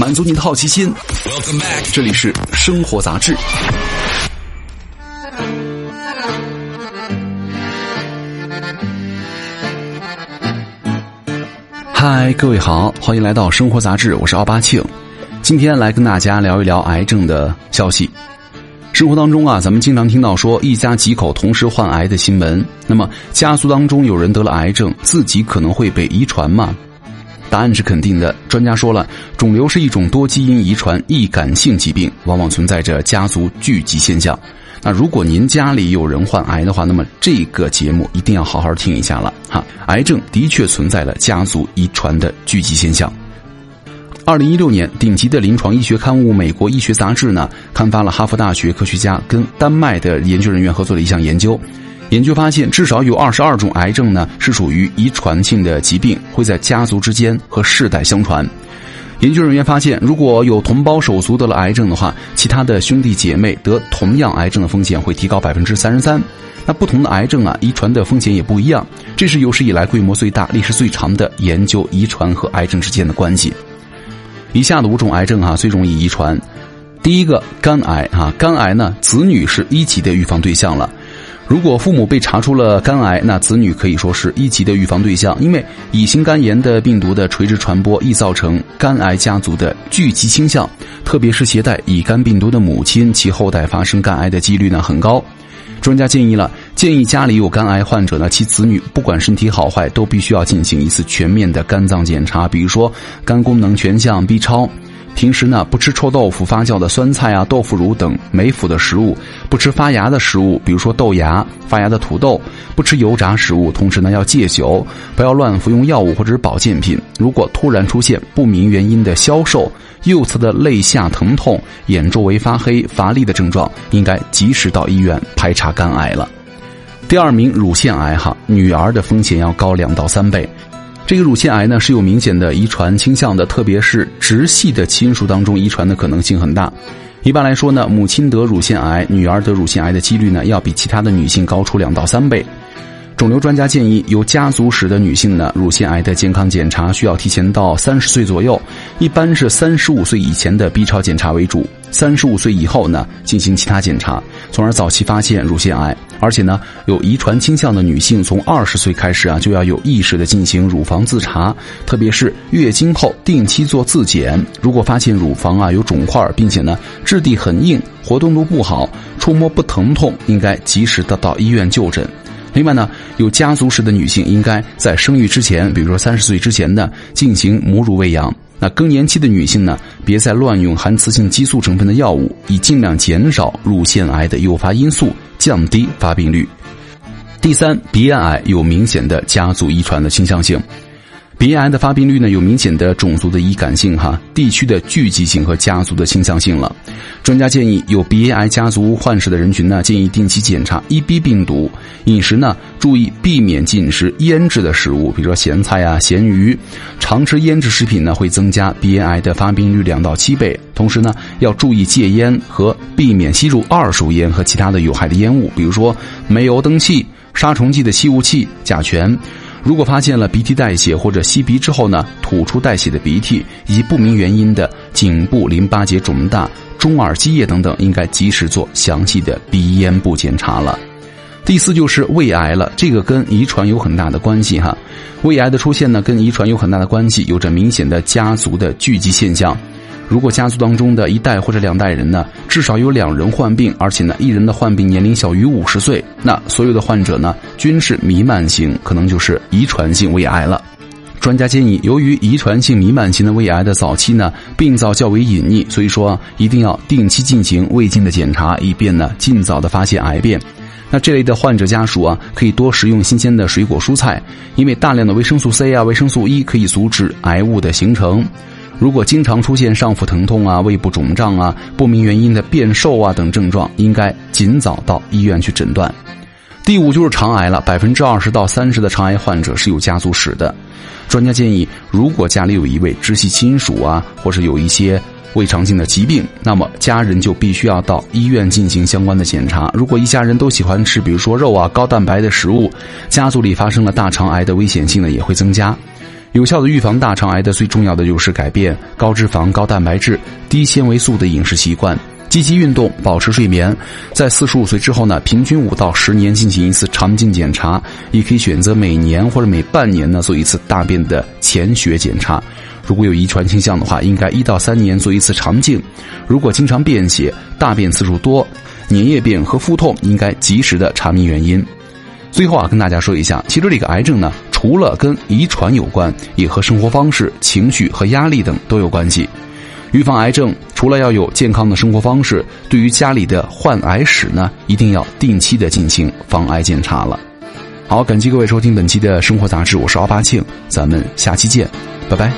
满足你的好奇心。这里是生活杂志。嗨，各位好，欢迎来到生活杂志，我是奥巴庆。今天来跟大家聊一聊癌症的消息。生活当中啊，咱们经常听到说一家几口同时患癌的新闻。那么家族当中有人得了癌症，自己可能会被遗传吗？答案是肯定的。专家说了，肿瘤是一种多基因遗传易感性疾病，往往存在着家族聚集现象。那如果您家里有人患癌的话，那么这个节目一定要好好听一下了哈。癌症的确存在了家族遗传的聚集现象。二零一六年，顶级的临床医学刊物《美国医学杂志》呢，刊发了哈佛大学科学家跟丹麦的研究人员合作的一项研究。研究发现，至少有二十二种癌症呢是属于遗传性的疾病，会在家族之间和世代相传。研究人员发现，如果有同胞手足得了癌症的话，其他的兄弟姐妹得同样癌症的风险会提高百分之三十三。那不同的癌症啊，遗传的风险也不一样。这是有史以来规模最大、历史最长的研究遗传和癌症之间的关系。以下的五种癌症啊最容易遗传。第一个，肝癌啊，肝癌呢，子女是一级的预防对象了。如果父母被查出了肝癌，那子女可以说是一级的预防对象，因为乙型肝炎的病毒的垂直传播易造成肝癌家族的聚集倾向，特别是携带乙肝病毒的母亲，其后代发生肝癌的几率呢很高。专家建议了，建议家里有肝癌患者呢，其子女不管身体好坏，都必须要进行一次全面的肝脏检查，比如说肝功能全项 B 超。平时呢，不吃臭豆腐、发酵的酸菜啊、豆腐乳等霉腐的食物，不吃发芽的食物，比如说豆芽、发芽的土豆，不吃油炸食物。同时呢，要戒酒，不要乱服用药物或者是保健品。如果突然出现不明原因的消瘦、右侧的肋下疼痛、眼周围发黑、乏力的症状，应该及时到医院排查肝癌了。第二名，乳腺癌哈，女儿的风险要高两到三倍。这个乳腺癌呢是有明显的遗传倾向的，特别是直系的亲属当中遗传的可能性很大。一般来说呢，母亲得乳腺癌，女儿得乳腺癌的几率呢要比其他的女性高出两到三倍。肿瘤专家建议，有家族史的女性呢，乳腺癌的健康检查需要提前到三十岁左右，一般是三十五岁以前的 B 超检查为主，三十五岁以后呢进行其他检查，从而早期发现乳腺癌。而且呢，有遗传倾向的女性，从二十岁开始啊，就要有意识的进行乳房自查，特别是月经后定期做自检。如果发现乳房啊有肿块，并且呢质地很硬，活动度不好，触摸不疼痛，应该及时的到医院就诊。另外呢，有家族史的女性应该在生育之前，比如说三十岁之前呢，进行母乳喂养。那更年期的女性呢，别再乱用含雌性激素成分的药物，以尽量减少乳腺癌的诱发因素，降低发病率。第三，鼻咽癌有明显的家族遗传的倾向性。鼻咽癌的发病率呢，有明显的种族的易感性、哈地区的聚集性和家族的倾向性了。专家建议，有鼻咽癌家族患史的人群呢，建议定期检查 EB 病毒。饮食呢，注意避免进食腌制的食物，比如说咸菜啊、咸鱼。常吃腌制食品呢，会增加鼻咽癌的发病率两到七倍。同时呢，要注意戒烟和避免吸入二手烟和其他的有害的烟雾，比如说煤油灯气、杀虫剂的吸雾器、甲醛。如果发现了鼻涕带血或者吸鼻之后呢，吐出带血的鼻涕，以及不明原因的颈部淋巴结肿大、中耳积液等等，应该及时做详细的鼻咽部检查了。第四就是胃癌了，这个跟遗传有很大的关系哈。胃癌的出现呢，跟遗传有很大的关系，有着明显的家族的聚集现象。如果家族当中的一代或者两代人呢，至少有两人患病，而且呢，一人的患病年龄小于五十岁，那所有的患者呢，均是弥漫型，可能就是遗传性胃癌了。专家建议，由于遗传性弥漫型的胃癌的早期呢，病灶较为隐匿，所以说一定要定期进行胃镜的检查，以便呢，尽早的发现癌变。那这类的患者家属啊，可以多食用新鲜的水果蔬菜，因为大量的维生素 C 啊、维生素 E 可以阻止癌物的形成。如果经常出现上腹疼痛啊、胃部肿胀啊、不明原因的变瘦啊等症状，应该尽早到医院去诊断。第五就是肠癌了，百分之二十到三十的肠癌患者是有家族史的。专家建议，如果家里有一位直系亲属啊，或是有一些胃肠性的疾病，那么家人就必须要到医院进行相关的检查。如果一家人都喜欢吃，比如说肉啊、高蛋白的食物，家族里发生了大肠癌的危险性呢也会增加。有效的预防大肠癌的最重要的就是改变高脂肪、高蛋白质、低纤维素的饮食习惯，积极运动，保持睡眠。在四十五岁之后呢，平均五到十年进行一次肠镜检查，也可以选择每年或者每半年呢做一次大便的潜血检查。如果有遗传倾向的话，应该一到三年做一次肠镜。如果经常便血、大便次数多、粘液便和腹痛，应该及时的查明原因。最后啊，跟大家说一下，其实这个癌症呢。除了跟遗传有关，也和生活方式、情绪和压力等都有关系。预防癌症，除了要有健康的生活方式，对于家里的患癌史呢，一定要定期的进行防癌检查了。好，感谢各位收听本期的生活杂志，我是奥巴庆，咱们下期见，拜拜。